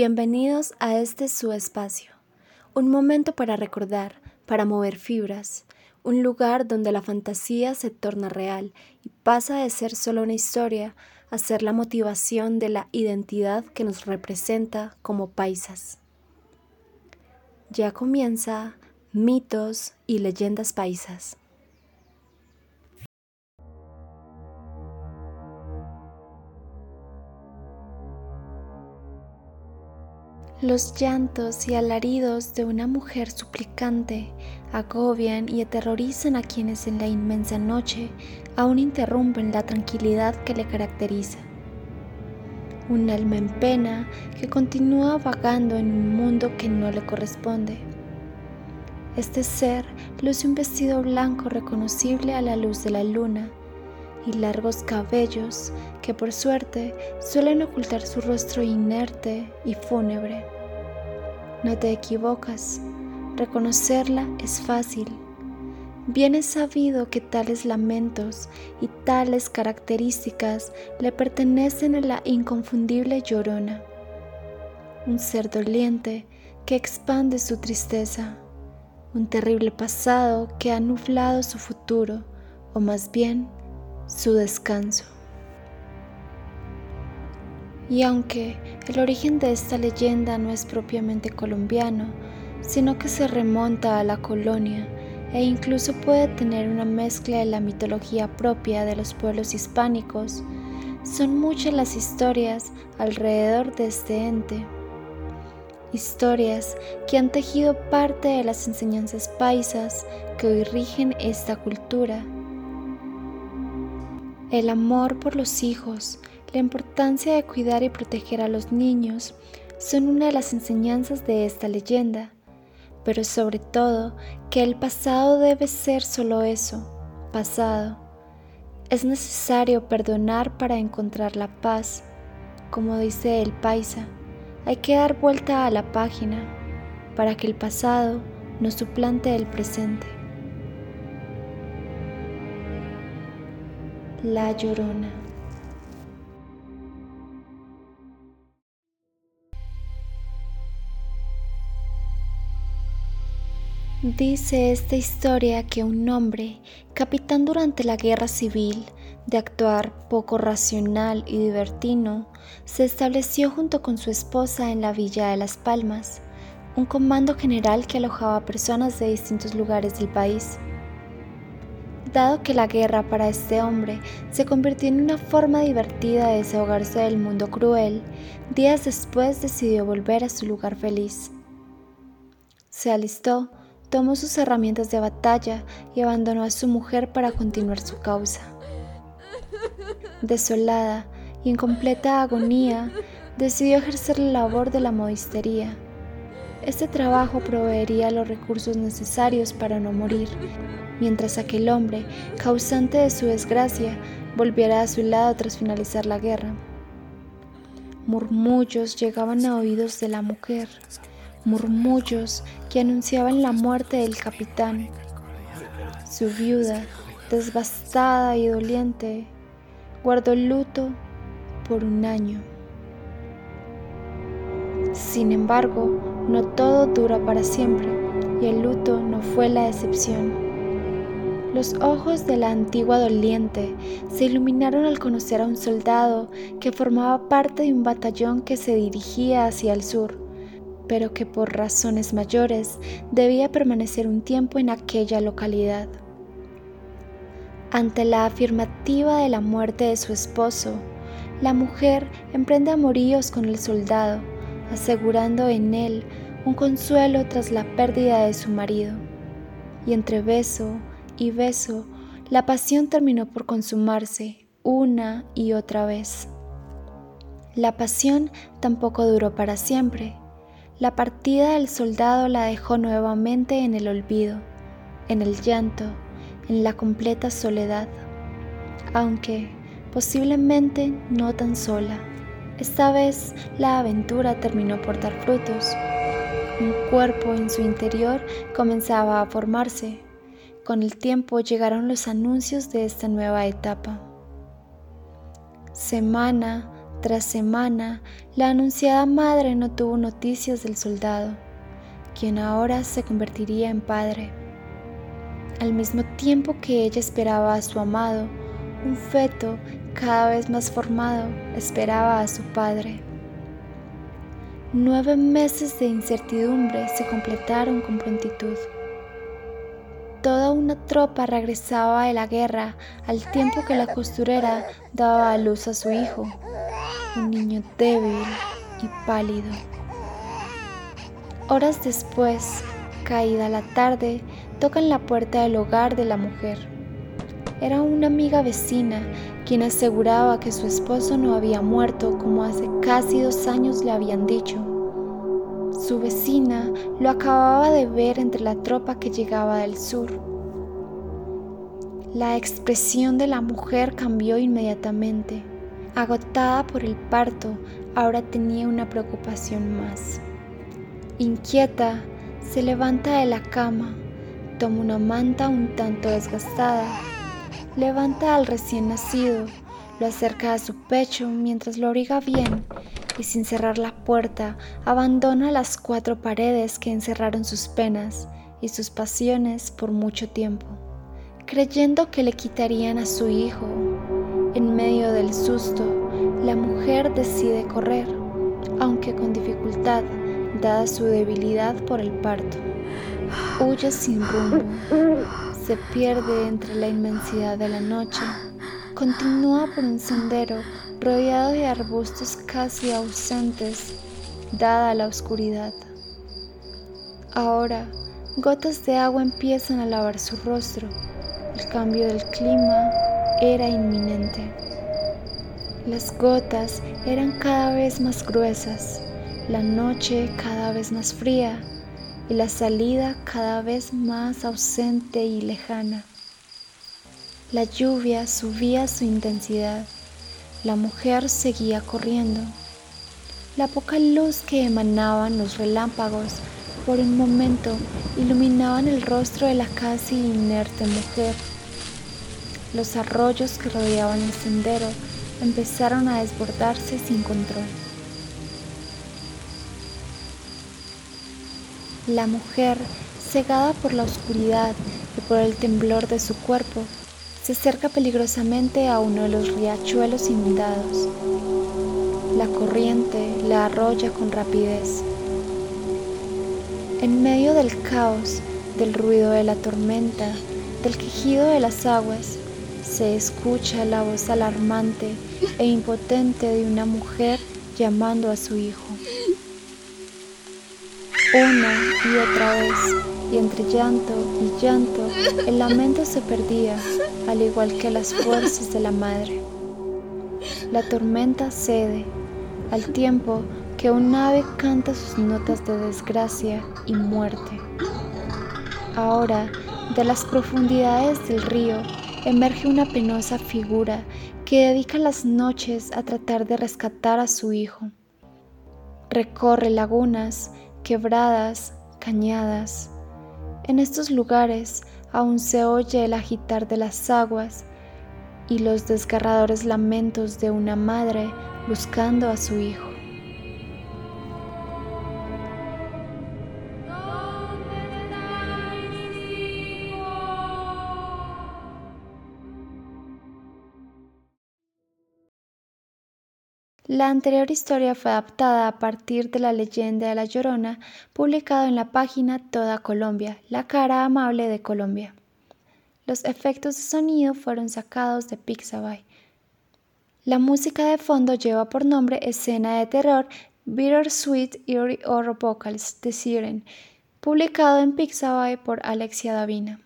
Bienvenidos a este su espacio, un momento para recordar, para mover fibras, un lugar donde la fantasía se torna real y pasa de ser solo una historia a ser la motivación de la identidad que nos representa como paisas. Ya comienza mitos y leyendas paisas. Los llantos y alaridos de una mujer suplicante agobian y aterrorizan a quienes en la inmensa noche aún interrumpen la tranquilidad que le caracteriza. Un alma en pena que continúa vagando en un mundo que no le corresponde. Este ser luce un vestido blanco reconocible a la luz de la luna y largos cabellos que por suerte suelen ocultar su rostro inerte y fúnebre. No te equivocas, reconocerla es fácil. Bien es sabido que tales lamentos y tales características le pertenecen a la inconfundible llorona, un ser doliente que expande su tristeza, un terrible pasado que ha nublado su futuro, o más bien su descanso. Y aunque el origen de esta leyenda no es propiamente colombiano, sino que se remonta a la colonia e incluso puede tener una mezcla de la mitología propia de los pueblos hispánicos, son muchas las historias alrededor de este ente. Historias que han tejido parte de las enseñanzas paisas que hoy rigen esta cultura el amor por los hijos, la importancia de cuidar y proteger a los niños son una de las enseñanzas de esta leyenda, pero sobre todo que el pasado debe ser solo eso, pasado. Es necesario perdonar para encontrar la paz, como dice el paisa, hay que dar vuelta a la página para que el pasado no suplante el presente. La Llorona. Dice esta historia que un hombre, capitán durante la guerra civil, de actuar poco racional y divertino, se estableció junto con su esposa en la villa de Las Palmas, un comando general que alojaba personas de distintos lugares del país. Dado que la guerra para este hombre se convirtió en una forma divertida de desahogarse del mundo cruel, días después decidió volver a su lugar feliz. Se alistó, tomó sus herramientas de batalla y abandonó a su mujer para continuar su causa. Desolada y en completa agonía, decidió ejercer la labor de la modistería. Este trabajo proveería los recursos necesarios para no morir mientras aquel hombre, causante de su desgracia, volviera a su lado tras finalizar la guerra. Murmullos llegaban a oídos de la mujer, murmullos que anunciaban la muerte del capitán. Su viuda, desbastada y doliente, guardó luto por un año. Sin embargo, no todo dura para siempre y el luto no fue la excepción. Los ojos de la antigua doliente se iluminaron al conocer a un soldado que formaba parte de un batallón que se dirigía hacia el sur, pero que por razones mayores debía permanecer un tiempo en aquella localidad. Ante la afirmativa de la muerte de su esposo, la mujer emprende amoríos con el soldado, asegurando en él un consuelo tras la pérdida de su marido. Y entre beso y beso, la pasión terminó por consumarse una y otra vez. La pasión tampoco duró para siempre. La partida del soldado la dejó nuevamente en el olvido, en el llanto, en la completa soledad, aunque posiblemente no tan sola. Esta vez la aventura terminó por dar frutos. Un cuerpo en su interior comenzaba a formarse, con el tiempo llegaron los anuncios de esta nueva etapa. Semana Tras semana, la anunciada madre no tuvo noticias del soldado, quien ahora se convertiría en padre. Al mismo tiempo que ella esperaba a su amado, un feto cada vez más formado esperaba a su padre. Nueve meses de incertidumbre se completaron con prontitud. Toda una tropa regresaba de la guerra al tiempo que la costurera daba a luz a su hijo, un niño débil y pálido. Horas después, caída la tarde, tocan la puerta del hogar de la mujer. Era una amiga vecina quien aseguraba que su esposo no había muerto como hace casi dos años le habían dicho. Su vecina lo acababa de ver entre la tropa que llegaba del sur. La expresión de la mujer cambió inmediatamente. Agotada por el parto, ahora tenía una preocupación más. Inquieta, se levanta de la cama, toma una manta un tanto desgastada Levanta al recién nacido, lo acerca a su pecho mientras lo abriga bien y sin cerrar la puerta abandona las cuatro paredes que encerraron sus penas y sus pasiones por mucho tiempo, creyendo que le quitarían a su hijo. En medio del susto, la mujer decide correr, aunque con dificultad, dada su debilidad por el parto. Huye sin rumbo se pierde entre la inmensidad de la noche. Continúa por un sendero rodeado de arbustos casi ausentes, dada la oscuridad. Ahora, gotas de agua empiezan a lavar su rostro. El cambio del clima era inminente. Las gotas eran cada vez más gruesas, la noche cada vez más fría y la salida cada vez más ausente y lejana. La lluvia subía su intensidad. La mujer seguía corriendo. La poca luz que emanaban los relámpagos por un momento iluminaban el rostro de la casi inerte mujer. Los arroyos que rodeaban el sendero empezaron a desbordarse sin control. La mujer, cegada por la oscuridad y por el temblor de su cuerpo, se acerca peligrosamente a uno de los riachuelos inundados. La corriente la arrolla con rapidez. En medio del caos, del ruido de la tormenta, del quejido de las aguas, se escucha la voz alarmante e impotente de una mujer llamando a su hijo una y otra vez, y entre llanto y llanto el lamento se perdía, al igual que las fuerzas de la madre. La tormenta cede, al tiempo que un ave canta sus notas de desgracia y muerte. Ahora, de las profundidades del río, emerge una penosa figura que dedica las noches a tratar de rescatar a su hijo. Recorre lagunas quebradas, cañadas. En estos lugares aún se oye el agitar de las aguas y los desgarradores lamentos de una madre buscando a su hijo. La anterior historia fue adaptada a partir de la leyenda de La Llorona, publicado en la página Toda Colombia, la cara amable de Colombia. Los efectos de sonido fueron sacados de Pixabay. La música de fondo lleva por nombre Escena de Terror Bittersweet Eerie Horror Vocals de Siren, publicado en Pixabay por Alexia Davina.